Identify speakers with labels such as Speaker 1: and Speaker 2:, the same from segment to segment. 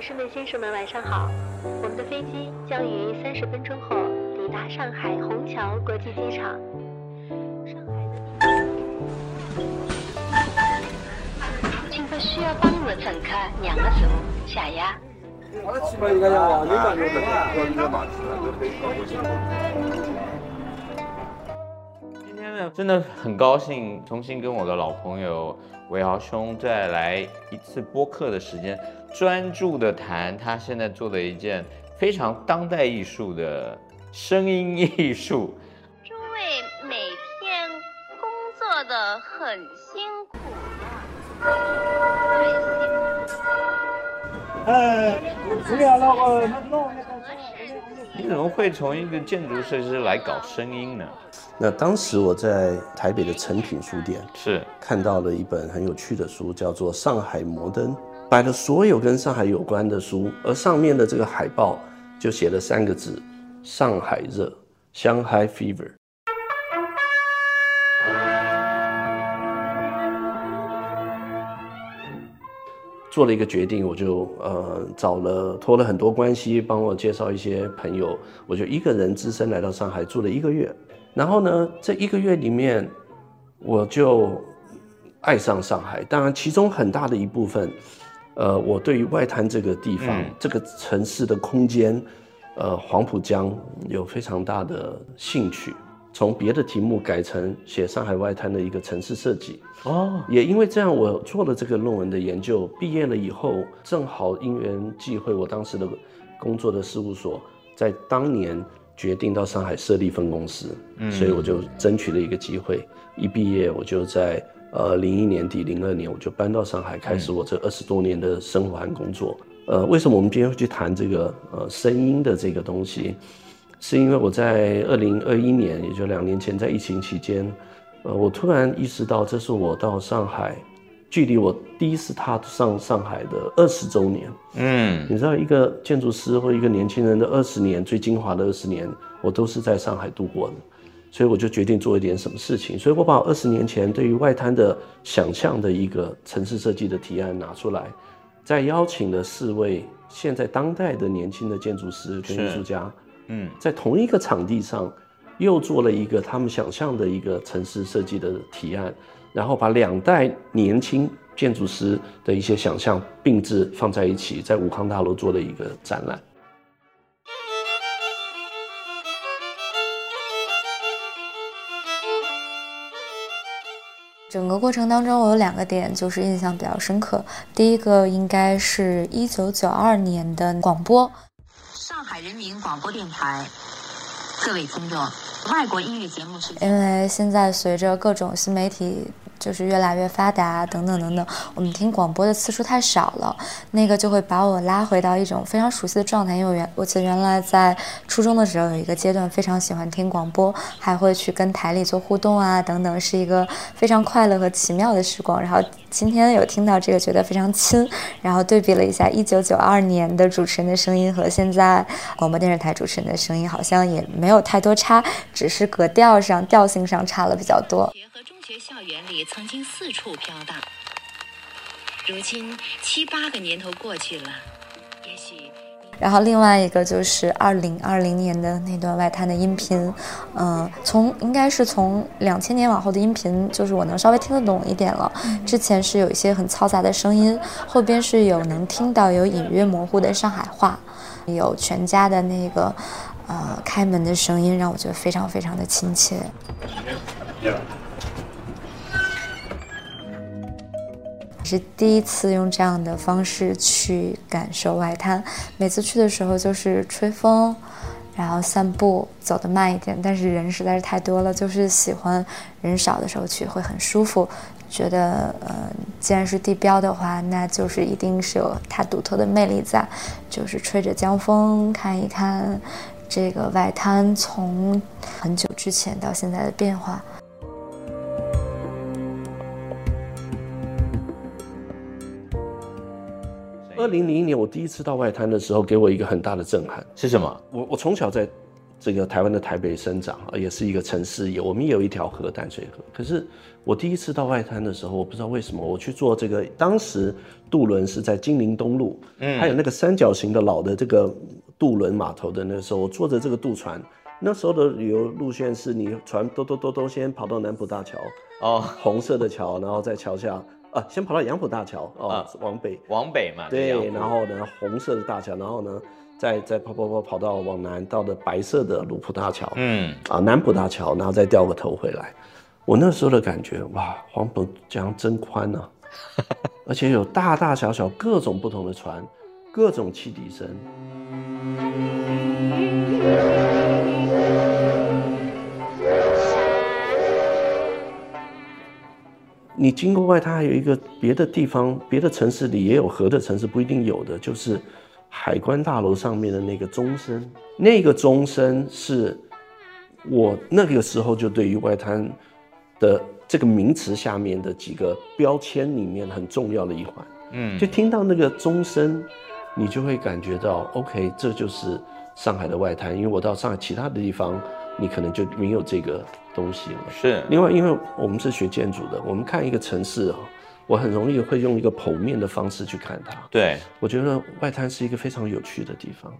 Speaker 1: 女士们、先生们，晚上好。我们的飞机将于三十分钟后抵达上海虹桥国际机场。上海的请拨需要帮助的乘客让个座，下压。
Speaker 2: 今天呢，真的很高兴重新跟我的老朋友伟豪兄再来一次播客的时间，专注的谈他现在做的一件非常当代艺术的声音艺术。
Speaker 1: 诸位每天工作的很辛苦
Speaker 3: 哎，这个那个那弄那个。
Speaker 2: 你怎么会从一个建筑设计师来搞声音呢？
Speaker 4: 那当时我在台北的诚品书店
Speaker 2: 是
Speaker 4: 看到了一本很有趣的书，叫做《上海摩登》，摆了所有跟上海有关的书，而上面的这个海报就写了三个字：上海热 （Shanghai Fever）。做了一个决定，我就呃找了托了很多关系，帮我介绍一些朋友，我就一个人只身来到上海住了一个月。然后呢，这一个月里面，我就爱上上海。当然，其中很大的一部分，呃，我对于外滩这个地方、这个城市的空间，呃，黄浦江有非常大的兴趣。从别的题目改成写上海外滩的一个城市设计。
Speaker 2: 哦，
Speaker 4: 也因为这样，我做了这个论文的研究，毕业了以后，正好因缘际会，我当时的工作的事务所在当年决定到上海设立分公司，
Speaker 2: 嗯
Speaker 4: 所以我就争取了一个机会。一毕业，我就在呃零一年底、零二年，我就搬到上海，开始我这二十多年的生活和工作。呃，为什么我们今天会去谈这个呃声音的这个东西？是因为我在二零二一年，也就两年前，在疫情期间，呃，我突然意识到，这是我到上海，距离我第一次踏上上海的二十周年。
Speaker 2: 嗯，
Speaker 4: 你知道，一个建筑师或一个年轻人的二十年最精华的二十年，我都是在上海度过的，所以我就决定做一点什么事情。所以我把二十年前对于外滩的想象的一个城市设计的提案拿出来，再邀请了四位现在当代的年轻的建筑师跟艺术家。
Speaker 2: 嗯，
Speaker 4: 在同一个场地上，又做了一个他们想象的一个城市设计的提案，然后把两代年轻建筑师的一些想象并置放在一起，在武康大楼做了一个展览。
Speaker 5: 整个过程当中，我有两个点就是印象比较深刻。第一个应该是一九九二年的广播，
Speaker 6: 上海人民广播电台，各位听众，外国音乐节目是
Speaker 5: 因为现在随着各种新媒体就是越来越发达，等等等等，我们听广播的次数太少了，那个就会把我拉回到一种非常熟悉的状态。因为我原我记得原来在初中的时候有一个阶段非常喜欢听广播，还会去跟台里做互动啊等等，是一个非常快乐和奇妙的时光。然后今天有听到这个，觉得非常亲，然后对比了一下一九九二年的主持人的声音和现在广播电视台主持人的声音，好像也没有太多差，只是格调上、调性上差了比较多。
Speaker 6: 学校园里曾经四处飘荡，如今七八个年头过去了，也许
Speaker 5: 然后另外一个就是二零二零年的那段外滩的音频，嗯、从应该是从两千年往后的音频，就是我能稍微听得懂一点了。之前是有一些很嘈杂的声音，后边是有能听到有隐约模糊的上海话，有全家的那个呃开门的声音，让我觉得非常非常的亲切。是第一次用这样的方式去感受外滩。每次去的时候就是吹风，然后散步，走得慢一点。但是人实在是太多了，就是喜欢人少的时候去，会很舒服。觉得，呃，既然是地标的话，那就是一定是有它独特的魅力在，就是吹着江风，看一看这个外滩从很久之前到现在的变化。
Speaker 4: 二零零一年我第一次到外滩的时候，给我一个很大的震撼。
Speaker 2: 是什么？
Speaker 4: 我我从小在这个台湾的台北生长啊，也是一个城市，有我们也有一条河淡水河。可是我第一次到外滩的时候，我不知道为什么，我去坐这个，当时渡轮是在金陵东路，嗯，还有那个三角形的老的这个渡轮码头的那个时候，我坐着这个渡船，那时候的旅游路线是你船兜兜兜兜先跑到南浦大桥，
Speaker 2: 哦，
Speaker 4: 红色的桥，然后在桥下啊，先跑到杨浦大桥哦，
Speaker 2: 啊
Speaker 4: 往北，
Speaker 2: 往北嘛，
Speaker 4: 对，然后呢，红色的大桥，然后呢，再再跑跑跑跑到往南，到的白色的卢浦大桥，
Speaker 2: 嗯，
Speaker 4: 啊，南浦大桥，然后再掉个头回来。我那时候的感觉，哇，黄浦江真宽啊、而且有大大小小各种不同的船，各种汽笛声。你经过外滩，还有一个别的地方、别的城市里也有河的城市不一定有的，就是海关大楼上面的那个钟声。那个钟声是我那个时候就对于外滩的这个名词下面的几个标签里面很重要的一环。
Speaker 2: 嗯
Speaker 4: 就听到那个钟声，你就会感觉到，OK，这就是上海的外滩。因为我到上海其他的地方，你可能就没有这个东西了。
Speaker 2: 是，
Speaker 4: 另外，因为我们是学建筑的，我们看一个城市啊，我很容易会用一个剖面的方式去看它。
Speaker 2: 对，
Speaker 4: 我觉得外滩是一个非常有趣的地方。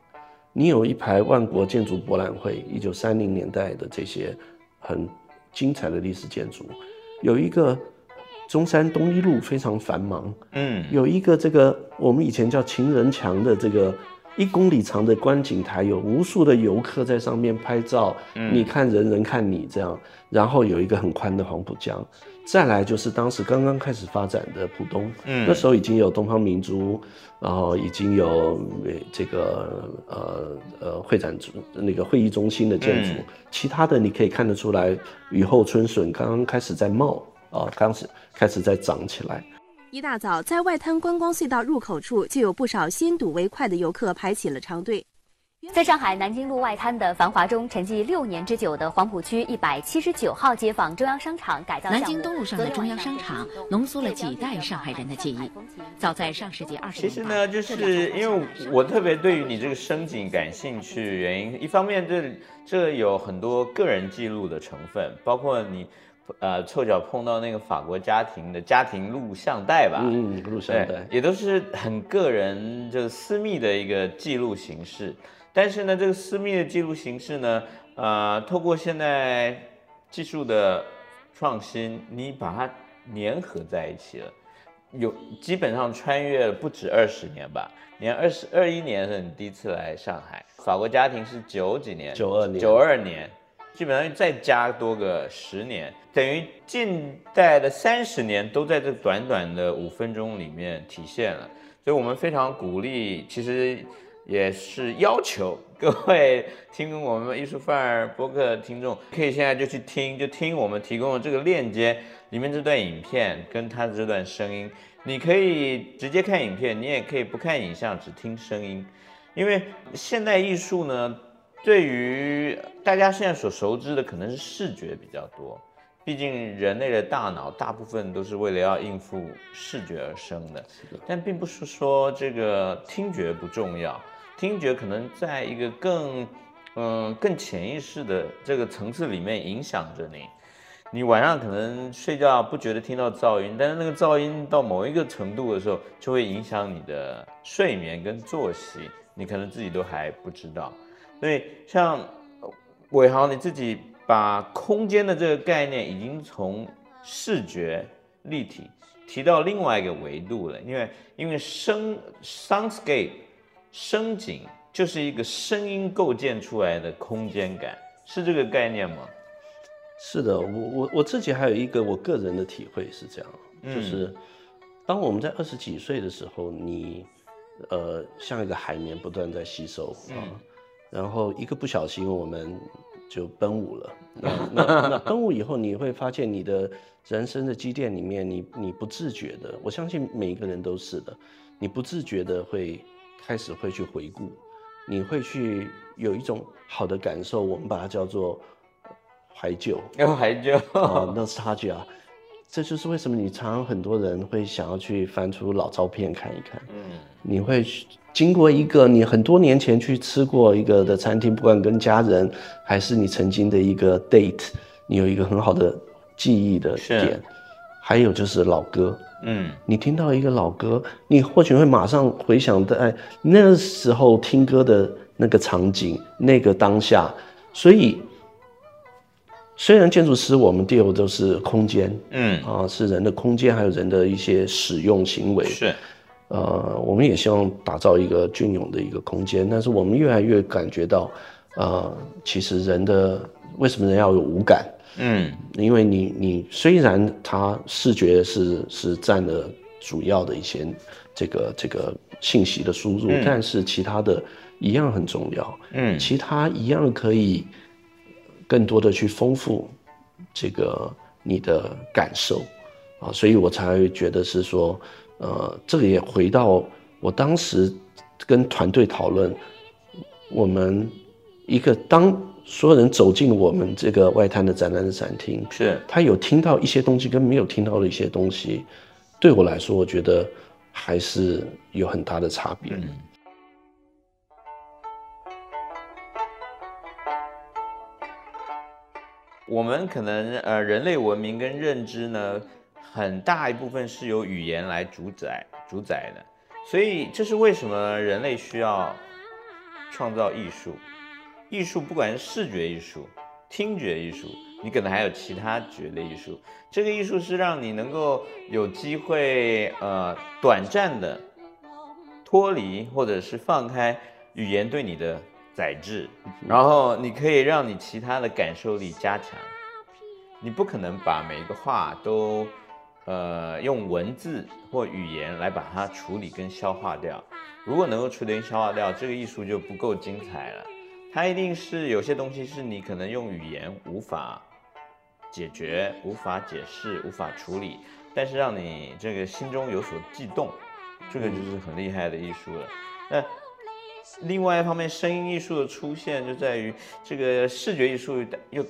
Speaker 4: 你有一排万国建筑博览会，一九三零年代的这些很精彩的历史建筑，有一个中山东一路非常繁忙，
Speaker 2: 嗯，
Speaker 4: 有一个这个我们以前叫情人墙的这个一公里长的观景台，有无数的游客在上面拍照，你看人人看你这样，然后有一个很宽的黄浦江，再来就是当时刚刚开始发展的浦东，
Speaker 2: 嗯。
Speaker 4: 那时候已经有东方明珠，然后已经有呃这个呃呃会展中那个会议中心的建筑，
Speaker 2: 嗯。
Speaker 4: 其他的你可以看得出来，雨后春笋刚刚开始在冒啊，刚始开始在长起来。
Speaker 7: 一大早，在外滩观光隧道入口处，就有不少先睹为快的游客排起了长队。
Speaker 8: 在上海南京路外滩的繁华中，沉寂六年之久的黄浦区一百七十九号街坊中央商场改造项目
Speaker 9: 南京东路上的中央商场浓缩了几代上海人的记忆。早在上世纪二十
Speaker 2: 其实呢，就是因为我特别对于你这个声景感兴趣，原因一方面这这有很多个人记录的成分，包括你呃凑巧碰到那个法国家庭的家庭录像带吧，
Speaker 4: 嗯，录像
Speaker 2: 对
Speaker 4: 带，，
Speaker 2: 也都是很个人就是私密的一个记录形式。但是呢，这个私密的记录形式呢，呃，透过现在技术的创新，你把它粘合在一起了。有基本上穿越了不止二十年吧，你看二十二一年是你第一次来上海，法国家庭是九几年，
Speaker 4: 九二年
Speaker 2: 九二年，基本上再加多个十年，等于近代的三十年都在这短短的五分钟里面体现了。所以我们非常鼓励，其实也是要求各位听我们艺术范儿播客的听众，可以现在就去听，就听我们提供的这个链接里面这段影片跟它的这段声音，你可以直接看影片，你也可以不看影像，只听声音，因为现代艺术呢，对于大家现在所熟知的可能是视觉比较多，毕竟人类的大脑大部分都是为了要应付视觉而生的，但并不是说这个听觉不重要，听觉可能在一个更嗯更潜意识的这个层次里面影响着你。你晚上可能睡觉不觉得听到噪音，但是那个噪音到某一个程度的时候，就会影响你的睡眠跟作息，你可能自己都还不知道。所以像呃伟豪你自己把空间的这个概念已经从视觉立体提到另外一个维度了，因为因为声 soundscape 声景就是一个声音构建出来的空间感，是这个概念吗？
Speaker 4: 是的，我我我自己还有一个我个人的体会是这样，
Speaker 2: 嗯
Speaker 4: 就是当我们在二十几岁的时候，你呃像一个海绵不断在吸收啊，
Speaker 2: 嗯
Speaker 4: 然后一个不小心我们就奔五了。那那那 奔五以后，你会发现你的人生的积淀里面，你你不自觉的，我相信每一个人都是的，你不自觉的会开始会去回顾，你会去有一种好的感受，我们把它叫做怀旧。
Speaker 2: 要 怀旧，
Speaker 4: 啊，nostalgia，这就是为什么你常常很多人会想要去翻出老照片看一看。嗯，你会经过一个你很多年前去吃过一个的餐厅，不管跟家人还是你曾经的一个 date，你有一个很好的记忆的点。还有就是老歌，嗯，你听到一个老歌，你或许会马上回想在那时候听歌的那个场景、那个当下。所以，虽然建筑师我们 deal 都是空间，嗯。啊，是人的空间，还有人的一些使用行为，
Speaker 2: 是，
Speaker 4: 呃，我们也希望打造一个隽永的一个空间，但是我们越来越感觉到，呃，其实人的为什么人要有五感？嗯，因为你你虽然它视觉是是占了主要的一些这个这个信息的输入，但是其他的一样很重要。嗯，其他一样可以更多的去丰富这个你的感受啊，所以我才会觉得是说，呃，这个也回到我当时跟团队讨论，我们一个当。所有人走进我们这个外滩的展览的展厅，
Speaker 2: 是
Speaker 4: 他有听到一些东西跟没有听到的一些东西，对我来说，我觉得还是有很大的差别。
Speaker 2: 我们可能呃，人类文明跟认知呢，很大一部分是由语言来主宰主宰的，所以这是为什么人类需要创造艺术。艺术不管是视觉艺术、听觉艺术，你可能还有其他觉的艺术。这个艺术是让你能够有机会，呃，短暂的脱离或者是放开语言对你的宰制，然后你可以让你其他的感受力加强。你不可能把每一个话都，呃，用文字或语言来把它处理跟消化掉。如果能够处理跟消化掉，这个艺术就不够精彩了。它一定是有些东西是你可能用语言无法解决、无法解释、无法处理，但是让你这个心中有所悸动，这个就是很厉害的艺术了。那另外一方面，声音艺术的出现就在于这个视觉艺术又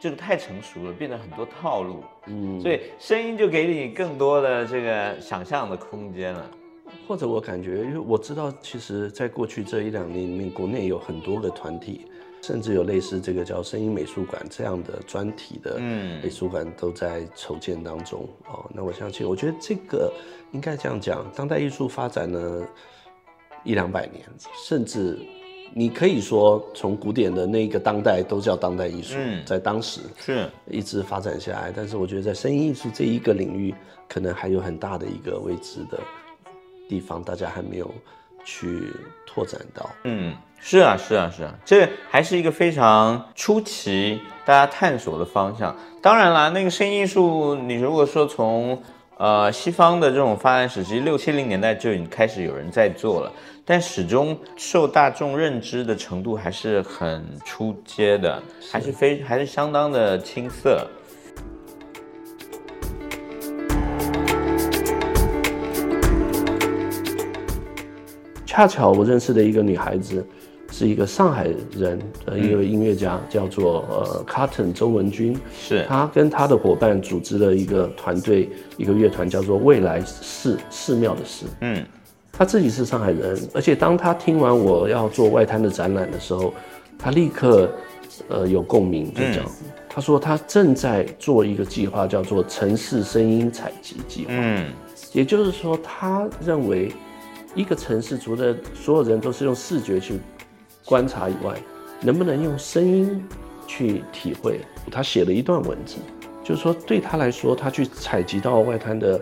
Speaker 2: 这个太成熟了，变得很多套路，嗯，所以声音就给你更多的这个想象的空间了。
Speaker 4: 或者我感觉，因为我知道，其实，在过去这一两年里面，国内有很多个团体，甚至有类似这个叫声音美术馆这样的专题的美术馆都在筹建当中。哦，那我相信，我觉得这个应该这样讲，当代艺术发展了一两百年，甚至你可以说，从古典的那个当代都叫当代艺术，嗯在当时
Speaker 2: 是
Speaker 4: 一直发展下来。但是，我觉得在声音艺术这一个领域，可能还有很大的一个未知的。地方大家还没有去拓展到，
Speaker 2: 嗯，是啊，是啊，是啊，这还是一个非常出奇大家探索的方向。当然啦，那个声音艺术，你如果说从呃西方的这种发展史，其实六七零年代就已经开始有人在做了，但始终受大众认知的程度还是很出阶的，还是非还是相当的青涩。
Speaker 4: 恰巧我认识的一个女孩子，是一个上海人的一个音乐家，叫做呃 Carton 周文君。
Speaker 2: 是，
Speaker 4: 他跟他的伙伴组织了一个团队，一个乐团，叫做未来寺寺庙的寺。嗯，他自己是上海人，而且当他听完我要做外滩的展览的时候，他立刻呃有共鸣，就讲，他说他正在做一个计划，叫做城市声音采集计划。嗯，也就是说，他认为。一个城市除了所有人都是用视觉去观察以外，能不能用声音去体会？他写了一段文字，就是说对他来说，他去采集到外滩的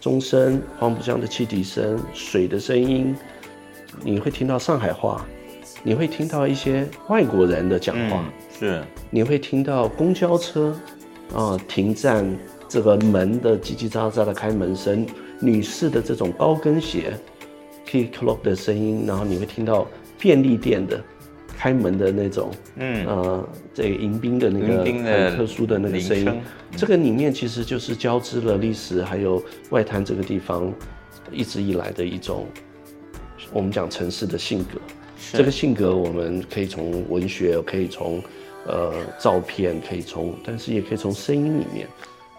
Speaker 4: 钟声、黄浦江的汽笛声、水的声音，你会听到上海话，你会听到一些外国人的讲话，
Speaker 2: 是，
Speaker 4: 你会听到公交车啊停站这个门的叽叽喳喳的开门声，女士的这种高跟鞋。click clock 的声音，然后你会听到便利店的开门的那种，嗯，呃，这个迎宾的那个很特殊的那个声音。这个里面其实就是交织了历史，还有外滩这个地方一直以来的一种，我们讲城市的性格。这个性格我们可以从文学，可以从呃照片，可以从，但是也可以从声音里面。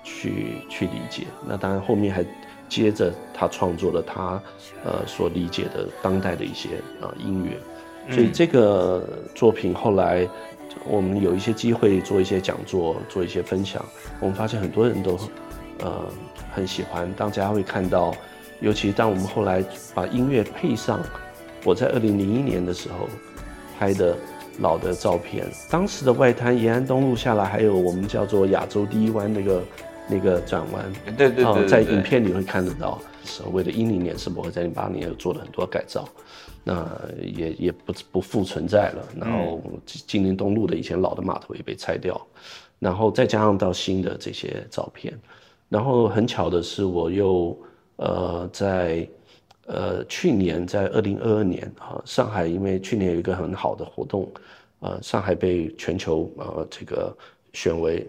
Speaker 4: 去去理解。那当然后面还接着他创作了他呃所理解的当代的一些啊音乐。所以这个作品后来我们有一些机会做一些讲座，做一些分享，我们发现很多人都呃很喜欢。大家会看到，尤其当我们后来把音乐配上我在二零零一年的时候拍的老的照片，当时的外滩延安东路下来，还有我们叫做亚洲第一湾那个那个转弯，
Speaker 2: 对对对，
Speaker 4: 在影片里会看得到。所谓的一零年世博会在零八年又做了很多改造。那也也不不复存在了，然后金陵东路的以前老的码头也被拆掉，然后再加上到新的这些照片，然后很巧的是，我又呃在呃去年在二零二二年啊，上海因为去年有一个很好的活动，呃，上海被全球呃这个选为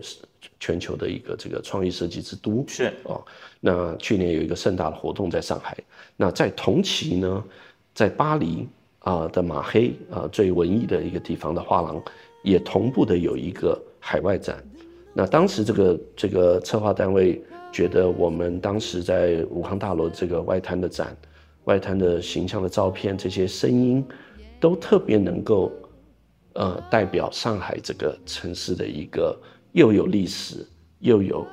Speaker 4: 全球的一个这个创意设计之都
Speaker 2: 是
Speaker 4: 哦，那去年有一个盛大的活动在上海，那在同期呢。在巴黎啊的马黑啊最文艺的一个地方的画廊，也同步的有一个海外展。那当时这个这个策划单位觉得我们当时在武康大楼这个外滩的展，外滩的形象的照片，这些声音，都特别能够呃代表上海这个城市的一个又有历史又有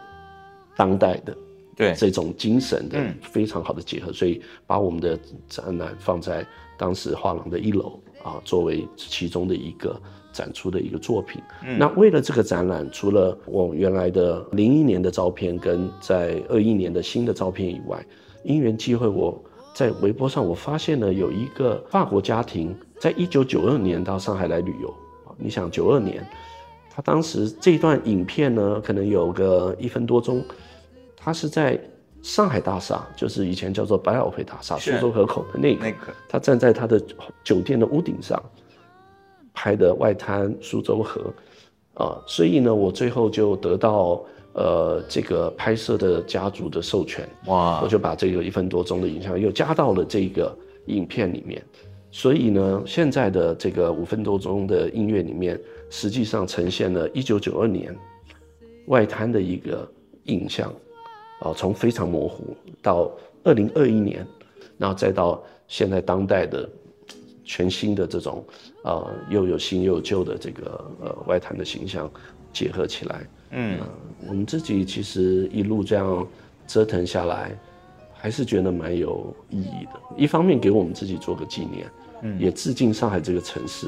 Speaker 4: 当代的。
Speaker 2: 对
Speaker 4: 这种精神的非常好的结合，所以把我们的展览放在当时画廊的一楼啊，作为其中的一个展出的一个作品。那为了这个展览，除了我原来的零一年的照片跟在二一年的新的照片以外，因缘机会，我在微博上我发现了有一个法国家庭，在一九九二年到上海来旅游啊，你想九二年，他当时这段影片呢，可能有个一分多钟。他是在上海大厦，就是以前叫做百老汇大厦，苏州河口的那个。他站在他的酒店的屋顶上拍的外滩苏州河，啊，所以呢，我最后就得到呃这个拍摄的家族的授权，哇，我就把这个一分多钟的影像又加到了这个影片里面。所以呢，现在的这个五分多钟的音乐里面，实际上呈现了一九九二年外滩的一个影像。啊，从非常模糊到二零二一年，然后再到现在当代的全新的这种，呃，又有新又有旧的这个呃外滩的形象结合起来，嗯，我们自己其实一路这样折腾下来，还是觉得蛮有意义的。一方面给我们自己做个纪念，嗯，也致敬上海这个城市。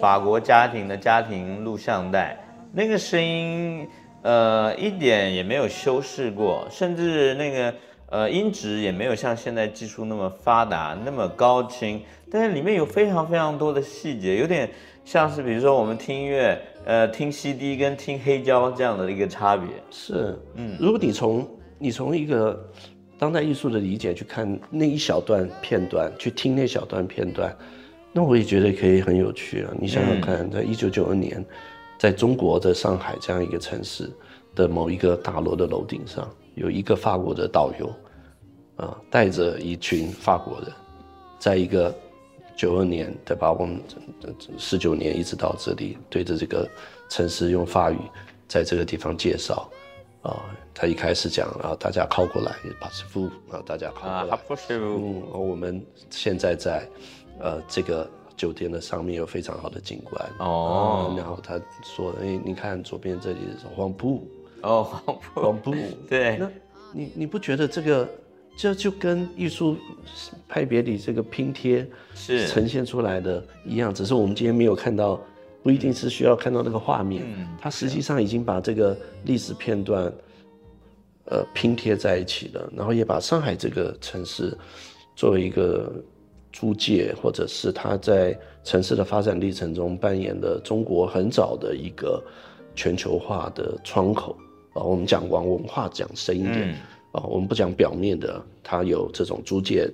Speaker 2: 法国家庭的家庭录像带，那个声音，呃，一点也没有修饰过，甚至那个呃音质也没有像现在技术那么发达，那么高清。但是里面有非常非常多的细节，有点像是比如说我们听音乐，呃，听 CD 跟听黑胶这样的一个差别。
Speaker 4: 是，嗯，如果你从你从一个。当代艺术的理解，去看那一小段片段，去听那小段片段，那我也觉得可以很有趣啊！你想想看，在一九九二年，在中国的上海这样一个城市的某一个大楼的楼顶上，有一个法国的导游，啊，带着一群法国人，在一个九二年，对吧？我们十九年一直到这里，对着这个城市用法语在这个地方介绍。啊，他一开始讲啊，大家靠过来，把师傅啊，大家靠过来。嗯，我们现在在，呃，这个酒店的上面有非常好的景观。哦。然后他说，哎，你看左边这里是黄埔。
Speaker 2: 哦，黄埔。
Speaker 4: 黄埔。
Speaker 2: 对。
Speaker 4: 那你你不觉得这个，这就跟艺术派别里这个拼贴
Speaker 2: 是
Speaker 4: 呈现出来的一样？只是我们今天没有看到。不一定是需要看到那个画面，它实际上已经把这个历史片段，呃拼贴在一起了，然后也把上海这个城市作为一个租界，或者是它在城市的发展历程中扮演的中国很早的一个全球化的窗口啊。我们讲往文化讲深一点啊，我们不讲表面的，它有这种租界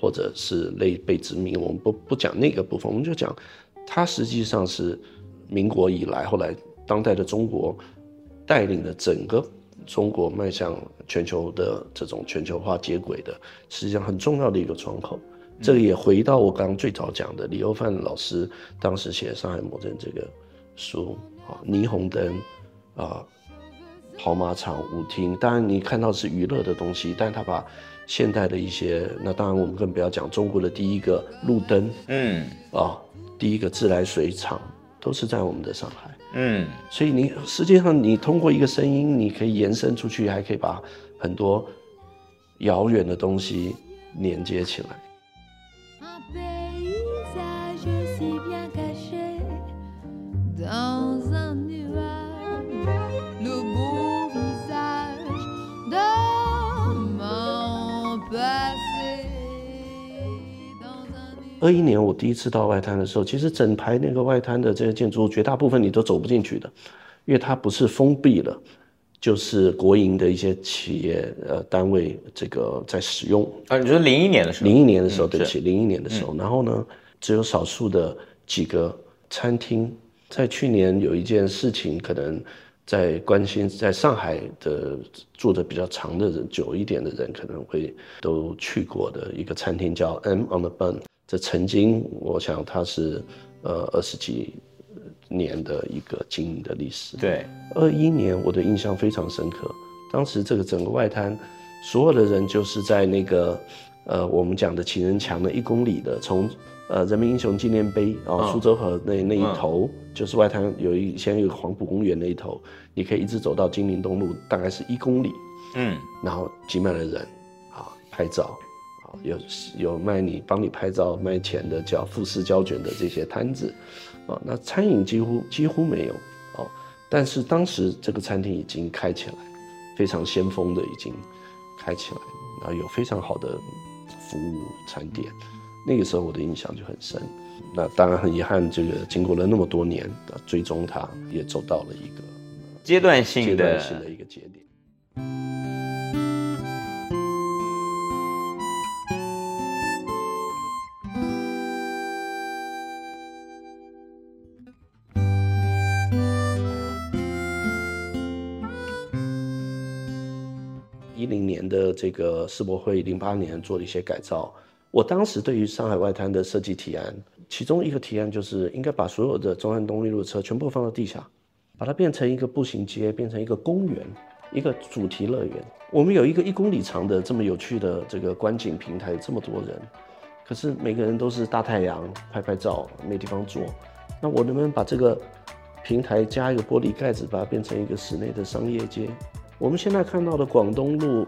Speaker 4: 或者是类被殖民，我们不不讲那个部分，我们就讲。它实际上是民国以来，后来当代的中国带领的整个中国迈向全球的这种全球化接轨的，实际上很重要的一个窗口。这个也回到我刚刚最早讲的李欧范老师当时写《上海魔怔》这个书啊，霓虹灯啊，跑马场、舞厅，当然你看到是娱乐的东西，但他把现代的一些，那当然我们更不要讲中国的第一个路灯，嗯，啊，第一个自来水厂都是在我们的上海，嗯，所以你实际上你通过一个声音，你可以延伸出去，还可以把很多遥远的东西连接起来。二一年我第一次到外滩的时候，其实整排那个外滩的这些建筑物，绝大部分你都走不进去的，因为它不是封闭了，就是国营的一些企业呃单位这个在使用。
Speaker 2: 啊，你说零一年的时候？
Speaker 4: 零一年的时候，对不起，零一年的时候。然后呢，只有少数的几个餐厅。在去年有一件事情，可能在关心在上海的住的比较长的人、久一点的人，可能会都去过的一个餐厅，叫 M on the Bun。这曾经，我想它是，呃，二十几年的一个经营的历史。
Speaker 2: 对，
Speaker 4: 二一年我的印象非常深刻。当时这个整个外滩，所有的人就是在那个，呃，我们讲的情人墙的一公里的，从呃人民英雄纪念碑啊，苏州河那那一头，就是外滩有一先有黄埔公园那一头，你可以一直走到金陵东路，大概是一公里。嗯，然后挤满了人，啊，拍照。有有卖你帮你拍照卖钱的叫富士胶卷的这些摊子，啊，那餐饮几乎几乎没有哦，但是当时这个餐厅已经开起来，非常先锋的已经开起来，然后有非常好的服务餐点，那个时候我的印象就很深。那当然很遗憾，这个经过了那么多年，最终它也走到了一个
Speaker 2: 阶段性的
Speaker 4: 阶段性的一个节点。这个世博会，零八年做了一些改造。我当时对于上海外滩的设计提案，其中一个提案就是应该把所有的中山东路路车全部放到地下，把它变成一个步行街，变成一个公园，一个主题乐园。我们有一个一公里长的这么有趣的这个观景平台，这么多人，可是每个人都是大太阳拍拍照，没地方坐。那我能不能把这个平台加一个玻璃盖子，把它变成一个室内的商业街？我们现在看到的广东路、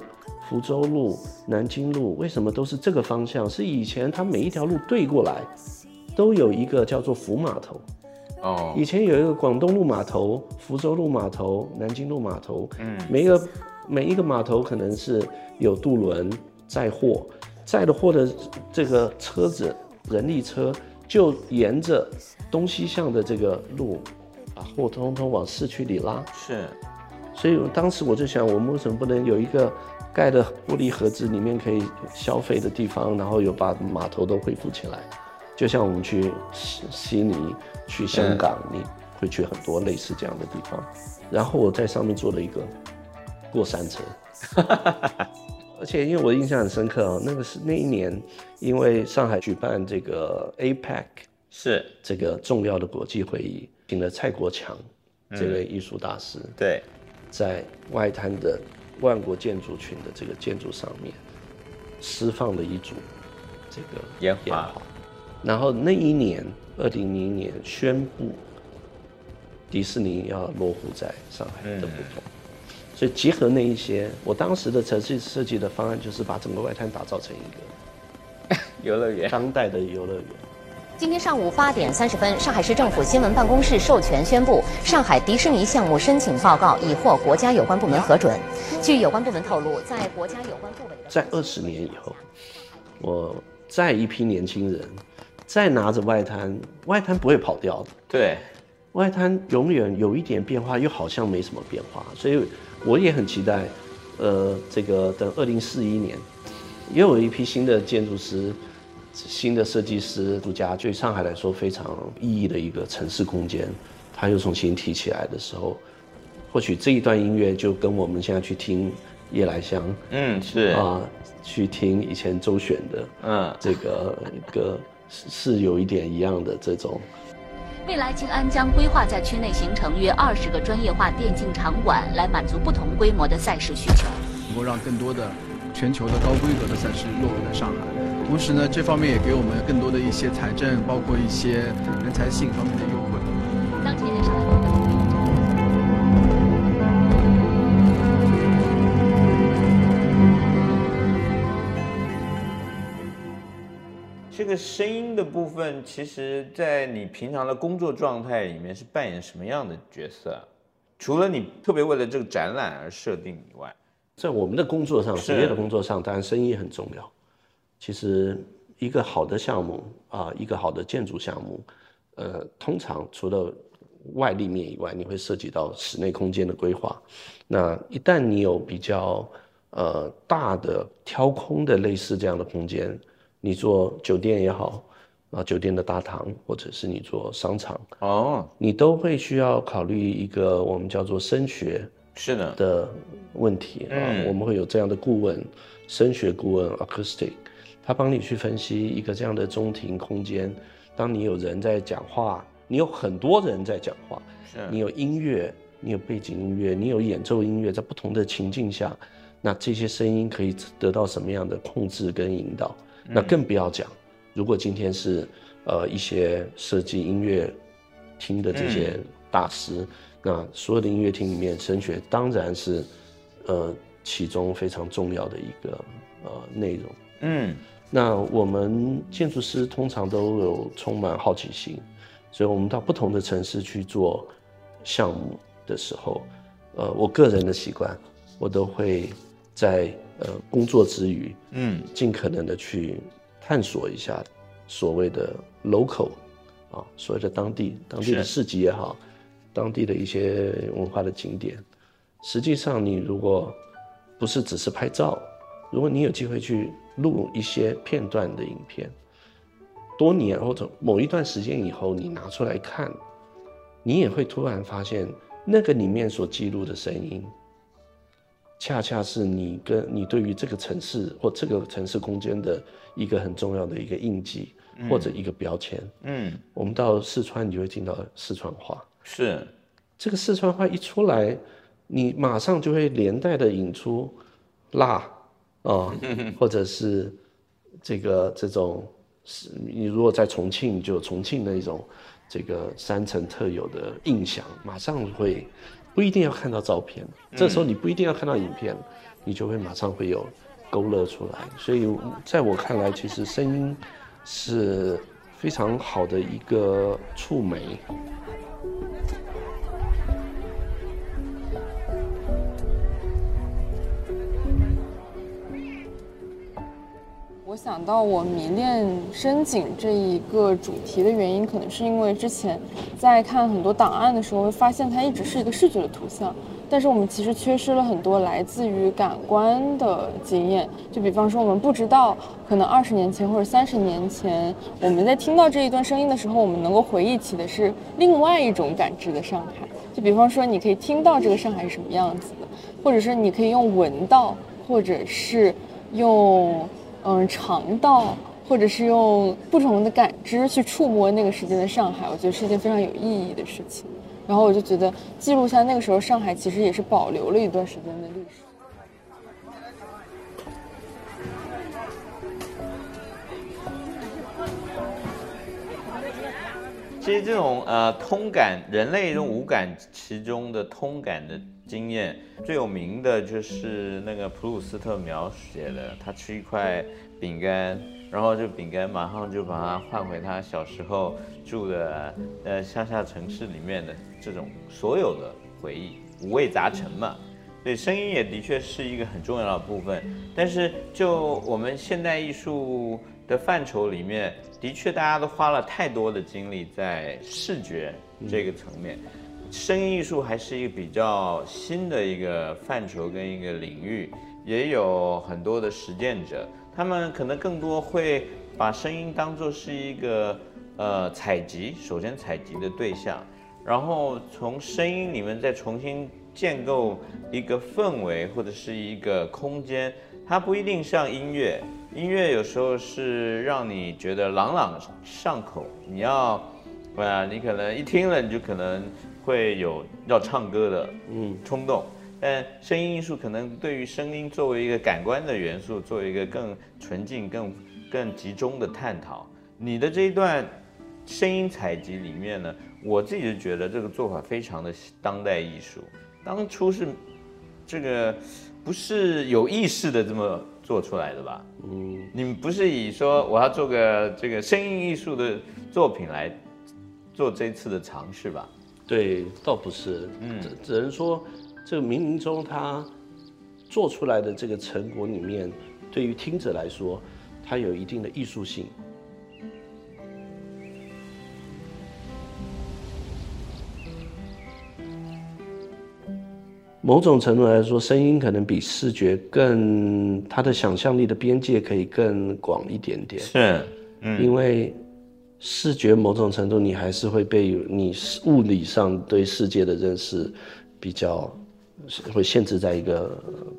Speaker 4: 福州路、南京路，为什么都是这个方向？是以前它每一条路对过来，都有一个叫做福码头。哦，以前有一个广东路码头、福州路码头、南京路码头。嗯，每一个每一个码头可能是有渡轮载货，载的货的这个车子、人力车就沿着东西向的这个路，把货通通往市区里拉。
Speaker 2: 是。
Speaker 4: 所以当时我就想，我们为什么不能有一个盖的玻璃盒子，里面可以消费的地方，然后有把码头都恢复起来？就像我们去悉悉尼、去香港，你会去很多类似这样的地方。然后我在上面做了一个过山车，而且因为我印象很深刻哦，那个是那一年，因为上海举办这个 APEC，
Speaker 2: 是
Speaker 4: 这个重要的国际会议，请了蔡国强这位艺术大师。
Speaker 2: 对。
Speaker 4: 在外滩的万国建筑群的这个建筑上面，释放了一组这个
Speaker 2: 烟花，
Speaker 4: 然后那一年，二零零年宣布迪士尼要落户在上海的不同，所以结合那一些，我当时的城市设计的方案就是把整个外滩打造成一
Speaker 2: 个 游乐园，
Speaker 4: 当代的游乐园。
Speaker 8: 今天上午八点三十分，上海市政府新闻办公室授权宣布，上海迪士尼项目申请报告已获国家有关部门核准。据有关部门透露，在国家有关部委
Speaker 4: 在二十年以后，我再一批年轻人，再拿着外滩，外滩不会跑掉的。
Speaker 2: 对，
Speaker 4: 外滩永远有一点变化，又好像没什么变化，所以我也很期待，呃，这个等二零四一年，又有一批新的建筑师。新的设计师独家，对上海来说非常意义的一个城市空间，他又重新提起来的时候，或许这一段音乐就跟我们现在去听夜来香，
Speaker 2: 嗯，是
Speaker 4: 啊，去听以前周选的，
Speaker 2: 嗯，
Speaker 4: 这个歌是是有一点一样的这种。
Speaker 9: 未来静安将规划在区内形成约二十个专业化电竞场馆，来满足不同规模的赛事需求，
Speaker 10: 能够让更多的全球的高规格的赛事落户在上海。同时呢，这方面也给我们更多的一些财政，包括一些人才吸引方面的优惠。
Speaker 9: 当前上海。
Speaker 2: 这个声音的部分，其实，在你平常的工作状态里面是扮演什么样的角色？除了你特别为了这个展览而设定以外，
Speaker 4: 在我们的工作上，职业的工作上，当然声音很重要。其实，一个好的项目啊，一个好的建筑项目，呃，通常除了外立面以外，你会涉及到室内空间的规划。那一旦你有比较呃大的挑空的类似这样的空间。你做酒店也好，啊，酒店的大堂，或者是你做商场哦，你都会需要考虑一个我们叫做声学
Speaker 2: 是的
Speaker 4: 的问题啊。我们会有这样的顾问，声学顾问 （acoustic），他帮你去分析一个这样的中庭空间。当你有人在讲话，你有很多人在讲话，你有音乐，你有背景音乐，你有演奏音乐，在不同的情境下，那这些声音可以得到什么样的控制跟引导？那更不要讲，如果今天是呃一些设计音乐厅的这些大师，那所有的音乐厅里面声学当然是呃其中非常重要的一个呃内容。嗯，那我们建筑师通常都有充满好奇心，所以我们到不同的城市去做项目的时候，呃，我个人的习惯，我都会在。呃，工作之余，嗯，尽可能的去探索一下所谓的 local，啊，所谓的当地当地的市集也好，当地的一些文化的景点。实际上，你如果不是只是拍照，如果你有机会去录一些片段的影片，多年或者某一段时间以后，你拿出来看，你也会突然发现那个里面所记录的声音。恰恰是你跟你对于这个城市或这个城市空间的一个很重要的一个印记或者一个标签。嗯，我们到四川，你就会听到四川话。
Speaker 2: 是，
Speaker 4: 这个四川话一出来，你马上就会连带的引出辣啊，或者是这个这种，是你如果在重庆，就重庆的一种这个山城特有的印象，马上会。不一定要看到照片，这时候你不一定要看到影片，你就会马上会有勾勒出来。所以在我看来，其实声音是非常好的一个触媒。
Speaker 11: 我想到我迷恋深井这一个主题的原因，可能是因为之前在看很多档案的时候，会发现它一直是一个视觉的图像，但是我们其实缺失了很多来自于感官的经验。就比方说，我们不知道，可能二十年前或者三十年前，我们在听到这一段声音的时候，我们能够回忆起的是另外一种感知的上海。就比方说，你可以听到这个上海是什么样子的，或者是你可以用闻到，或者是用。嗯，尝到，或者是用不同的感知去触摸那个时间的上海，我觉得是一件非常有意义的事情。然后我就觉得记录下那个时候上海，其实也是保留了一段时间的历史。
Speaker 2: 其实这种呃通感，人类这种五感其中的通感的经验，最有名的就是那个普鲁斯特描写的，他吃一块饼干，然后这饼干马上就把它换回他小时候住的呃乡下城市里面的这种所有的回忆，五味杂陈嘛。对，声音也的确是一个很重要的部分，但是就我们现代艺术的范畴里面。的确，大家都花了太多的精力在视觉这个层面，声音艺术还是一个比较新的一个范畴跟一个领域，也有很多的实践者，他们可能更多会把声音当做是一个呃采集，首先采集的对象，然后从声音里面再重新建构一个氛围或者是一个空间，它不一定像音乐，音乐有时候是让你觉得朗朗上口，你要，啊，你可能一听了你就可能会有要唱歌的嗯冲动，但声音艺术可能对于声音作为一个感官的元素，作为一个更纯净、更更集中的探讨，你的这一段声音采集里面呢，我自己就觉得这个做法非常的当代艺术。当初是这个不是有意识的这么做出来的吧？嗯，你们不是以说我要做个这个声音艺术的作品来做这次的尝试吧？
Speaker 4: 对，倒不是，嗯，只能说这个冥冥中他做出来的这个成果里面，对于听者来说，它有一定的艺术性。某种程度来说，声音可能比视觉更，它的想象力的边界可以更广一点点。
Speaker 2: 是，
Speaker 4: 嗯，因为视觉某种程度你还是会被你物理上对世界的认识比较会限制在一个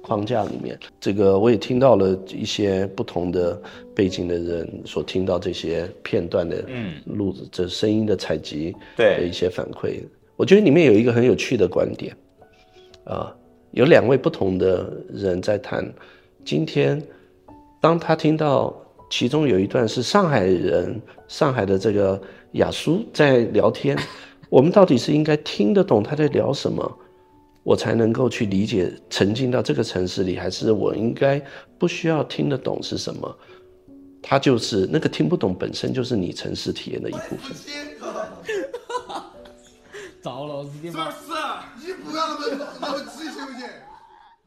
Speaker 4: 框架里面。这个我也听到了一些不同的背景的人所听到这些片段的录这声音的采集的一些反馈。我觉得里面有一个很有趣的观点。啊，有两位不同的人在谈。今天，当他听到其中有一段是上海人，上海的这个雅叔在聊天，我们到底是应该听得懂他在聊什么，我才能够去理解沉浸到这个城市里，还是我应该不需要听得懂是什么？他就是那个听不懂本身就是你城市体验的一部分。
Speaker 12: 糟了，是吗？
Speaker 13: 你不要那么那么急行不行？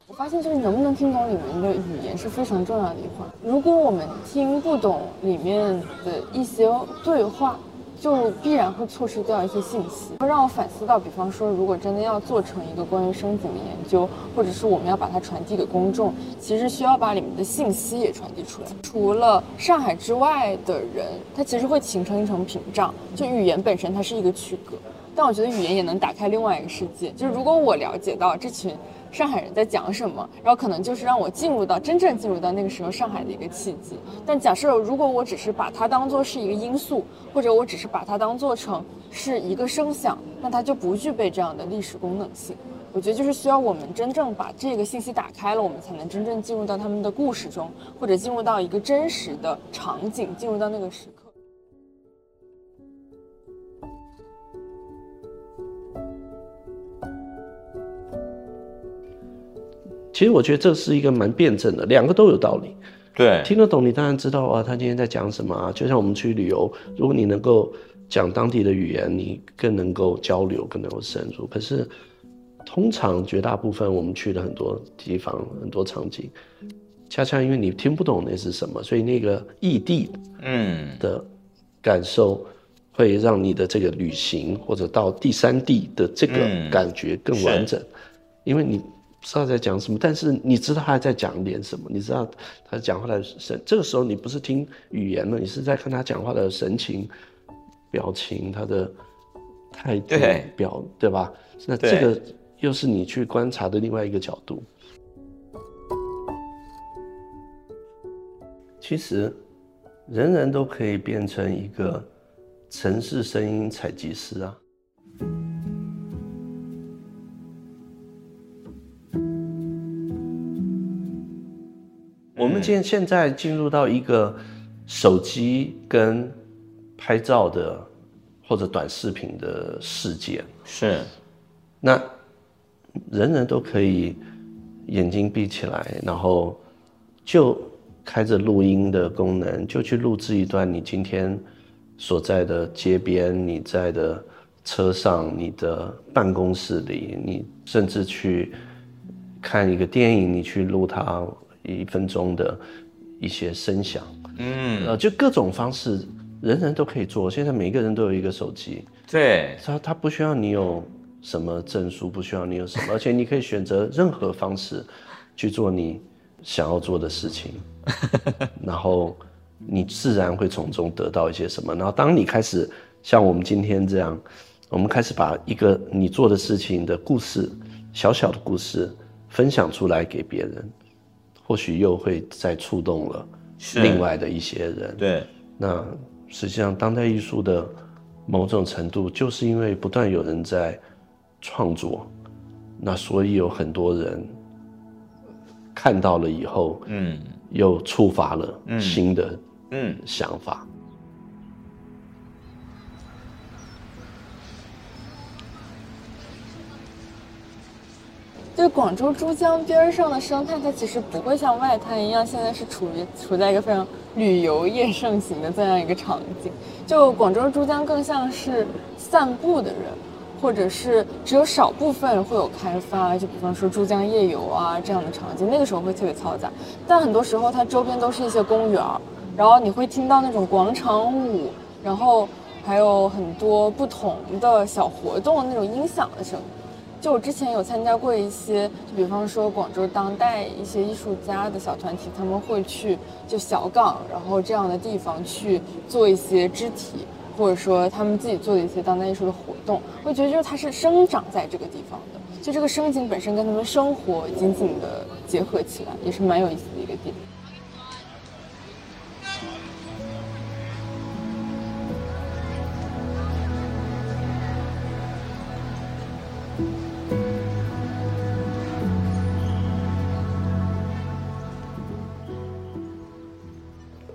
Speaker 11: 我发现就是能不能听懂里面的语言是非常重要的一环。如果我们听不懂里面的一些对话，就必然会错失掉一些信息。让我反思到，比方说，如果真的要做成一个关于声景的研究，或者是我们要把它传递给公众，其实需要把里面的信息也传递出来。除了上海之外的人，他其实会形成一层屏障，就语言本身它是一个区隔。但我觉得语言也能打开另外一个世界，就是如果我了解到这群上海人在讲什么，然后可能就是让我进入到真正进入到那个时候上海的一个契机。但假设如果我只是把它当做是一个因素，或者我只是把它当做成是一个声响，那它就不具备这样的历史功能性。我觉得就是需要我们真正把这个信息打开了，我们才能真正进入到他们的故事中，或者进入到一个真实的场景，进入到那个时
Speaker 4: 其实我觉得这是一个蛮辩证的，两个都有道理。
Speaker 2: 对，
Speaker 4: 听得懂你当然知道啊，他今天在讲什么啊。就像我们去旅游，如果你能够讲当地的语言，你更能够交流，更能够深入。可是通常绝大部分我们去了很多地方，很多场景，恰恰因为你听不懂那是什么，所以那个异地嗯的感受会让你的这个旅行或者到第三地的这个感觉更完整，因为你。不知道在讲什么，但是你知道他在讲点什么，你知道他讲话的神。这个时候你不是听语言了，你是在看他讲话的神情、表情，他的态度表，对吧？那这个又是你去观察的另外一个角度。其实，人人都可以变成一个城市声音采集师啊。我们现现在进入到一个手机跟拍照的或者短视频的世界，
Speaker 2: 是，
Speaker 4: 那人人都可以眼睛闭起来，然后就开着录音的功能，就去录制一段你今天所在的街边、你在的车上、你的办公室里，你甚至去看一个电影，你去录它。一分钟的一些声响，嗯，呃，就各种方式，人人都可以做。现在每个人都有一个手机，
Speaker 2: 对，
Speaker 4: 他他不需要你有什么证书，不需要你有什么，而且你可以选择任何方式去做你想要做的事情，然后你自然会从中得到一些什么。然后当你开始像我们今天这样，我们开始把一个你做的事情的故事小小的故事分享出来给别人，或许又会再触动了另外的一些人。
Speaker 2: 对，
Speaker 4: 那实际上当代艺术的某种程度，就是因为不断有人在创作，那所以有很多人看到了以后，
Speaker 2: 嗯，
Speaker 4: 又触发了
Speaker 2: 嗯。
Speaker 4: 新的
Speaker 2: 嗯。
Speaker 4: 想法。
Speaker 11: 就是广州珠江边上的生态，它其实不会像外滩一样，现在是处于处在一个非常旅游业盛行的这样一个场景。就广州珠江更像是散步的人，或者是只有少部分会有开发，就比方说珠江夜游啊这样的场景，那个时候会特别嘈杂。但很多时候它周边都是一些公园，然后你会听到那种广场舞，然后还有很多不同的小活动那种音响的声音。就我之前有参加过一些，就比方说广州当代一些艺术家的小团体，他们会去就小港，然后这样的地方去做一些肢体，或者说他们自己做的一些当代艺术的活动。我觉得就是它是生长在这个地方的，就这个生景本身跟他们生活紧紧的结合起来，也是蛮有意思的一个点。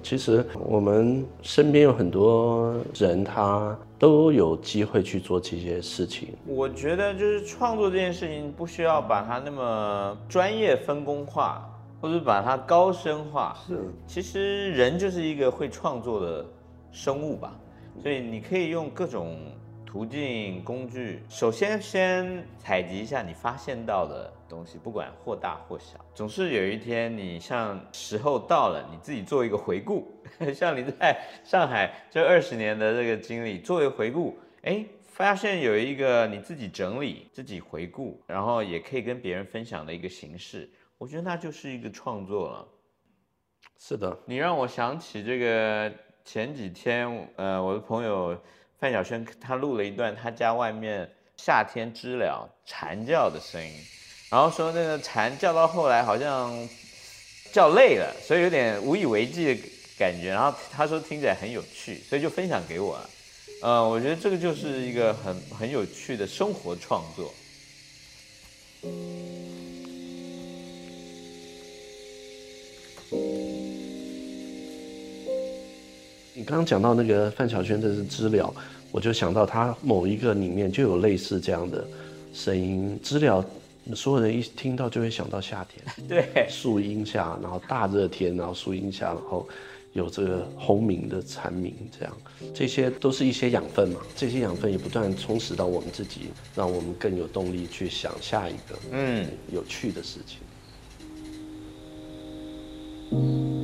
Speaker 4: 其实我们身边有很多人，他都有机会去做这些事情。
Speaker 2: 我觉得就是创作这件事情，不需要把它那么专业分工化，或者把它高深化。
Speaker 4: 是，
Speaker 2: 其实人就是一个会创作的生物吧，所以你可以用各种途径工具，首先先采集一下你发现到的东西，不管或大或小，总是有一天你像时候到了，你自己做一个回顾，像你在上海这二十年的这个经历，作为回顾，哎，发现有一个你自己整理、自己回顾，然后也可以跟别人分享的一个形式，我觉得那就是一个创作了。
Speaker 4: 是的，
Speaker 2: 你让我想起这个前几天，呃，我的朋友范晓萱，她录了一段她家外面夏天知了蝉叫的声音，然后说那个蝉叫到后来好像叫累了，所以有点无以为继的感觉，然后她说听起来很有趣，所以就分享给我了。呃，我觉得这个就是一个很很有趣的生活创作。
Speaker 4: 你刚刚讲到那个范晓萱，这是知了，我就想到他某一个里面就有类似这样的声音。知了，所有人一听到就会想到夏天，
Speaker 2: 对，
Speaker 4: 树荫下，然后大热天，然后树荫下，然后有这个轰鸣的蝉鸣，这样，这些都是一些养分嘛。这些养分也不断充实到我们自己，让我们更有动力去想下一个
Speaker 2: 嗯
Speaker 4: 有趣的事情。
Speaker 2: 嗯